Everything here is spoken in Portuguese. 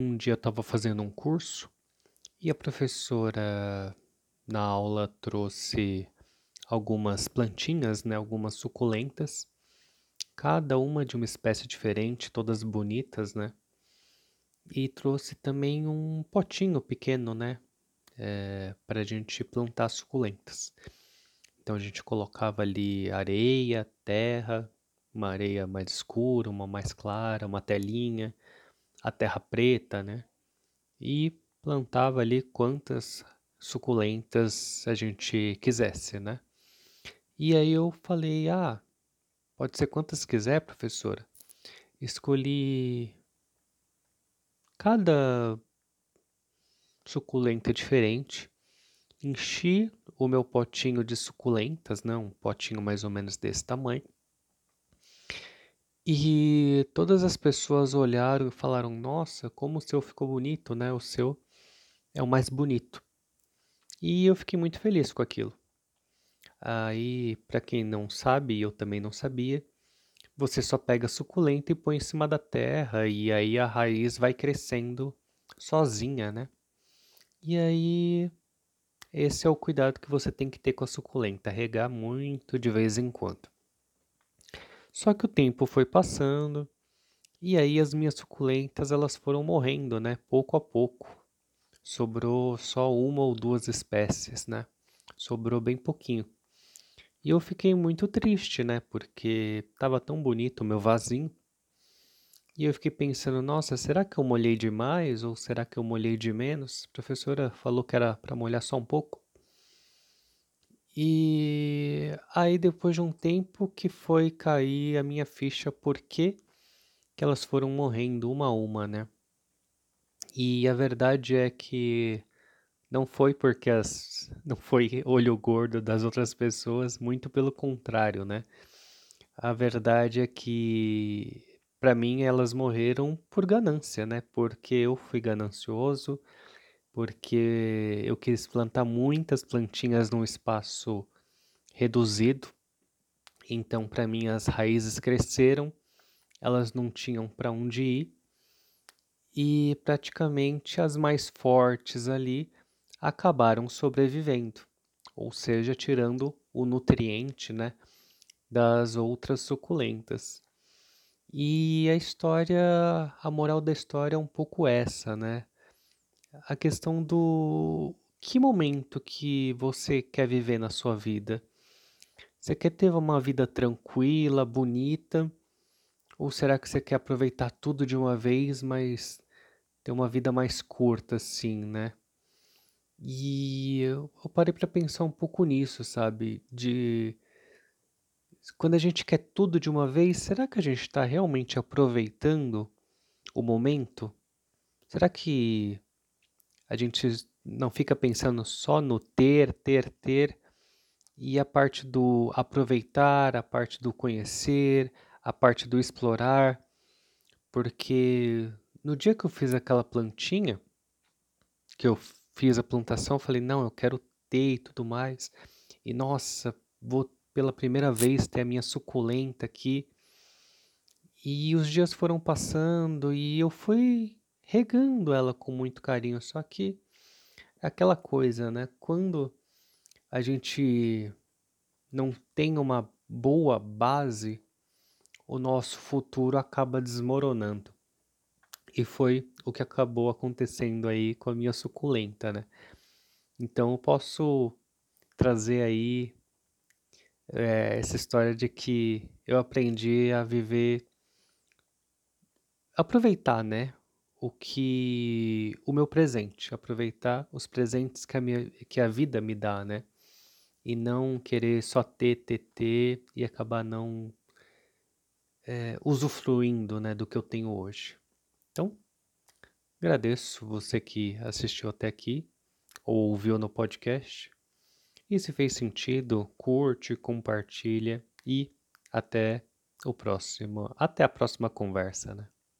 Um dia eu estava fazendo um curso e a professora na aula trouxe algumas plantinhas, né, algumas suculentas, cada uma de uma espécie diferente, todas bonitas, né? E trouxe também um potinho pequeno, né, é, para a gente plantar suculentas. Então a gente colocava ali areia, terra, uma areia mais escura, uma mais clara, uma telinha, a terra preta, né? E plantava ali quantas suculentas a gente quisesse, né? E aí eu falei: "Ah, pode ser quantas quiser, professora". Escolhi cada suculenta diferente, enchi o meu potinho de suculentas, né? Um potinho mais ou menos desse tamanho. E todas as pessoas olharam e falaram: "Nossa, como o seu ficou bonito, né? O seu é o mais bonito". E eu fiquei muito feliz com aquilo. Aí, para quem não sabe, eu também não sabia, você só pega a suculenta e põe em cima da terra e aí a raiz vai crescendo sozinha, né? E aí esse é o cuidado que você tem que ter com a suculenta, regar muito de vez em quando. Só que o tempo foi passando e aí as minhas suculentas elas foram morrendo, né? Pouco a pouco. Sobrou só uma ou duas espécies, né? Sobrou bem pouquinho. E eu fiquei muito triste, né? Porque tava tão bonito o meu vasinho. E eu fiquei pensando, nossa, será que eu molhei demais ou será que eu molhei de menos? A professora falou que era para molhar só um pouco. E aí depois de um tempo que foi cair a minha ficha porque que elas foram morrendo uma a uma, né? E a verdade é que não foi porque as não foi olho gordo das outras pessoas, muito pelo contrário, né? A verdade é que para mim elas morreram por ganância, né? Porque eu fui ganancioso, porque eu quis plantar muitas plantinhas num espaço reduzido. Então, para mim as raízes cresceram, elas não tinham para onde ir. E praticamente as mais fortes ali acabaram sobrevivendo, ou seja, tirando o nutriente, né, das outras suculentas. E a história, a moral da história é um pouco essa, né? A questão do que momento que você quer viver na sua vida? Você quer ter uma vida tranquila, bonita? Ou será que você quer aproveitar tudo de uma vez, mas ter uma vida mais curta, assim, né? E eu, parei para pensar um pouco nisso, sabe? De quando a gente quer tudo de uma vez, será que a gente está realmente aproveitando o momento? Será que a gente não fica pensando só no ter, ter, ter e a parte do aproveitar, a parte do conhecer, a parte do explorar? Porque no dia que eu fiz aquela plantinha, que eu fiz a plantação, falei, não, eu quero ter e tudo mais. E nossa, vou pela primeira vez ter a minha suculenta aqui. E os dias foram passando e eu fui regando ela com muito carinho. Só que é aquela coisa, né? Quando a gente não tem uma boa base, o nosso futuro acaba desmoronando. E foi o que acabou acontecendo aí com a minha suculenta, né? Então eu posso trazer aí é, essa história de que eu aprendi a viver, aproveitar, né? O que o meu presente, aproveitar os presentes que a, minha, que a vida me dá, né? E não querer só ter, ter, ter e acabar não é, usufruindo né, do que eu tenho hoje. Então, agradeço você que assistiu até aqui ou ouviu no podcast. E se fez sentido, curte, compartilha e até o próximo, até a próxima conversa, né?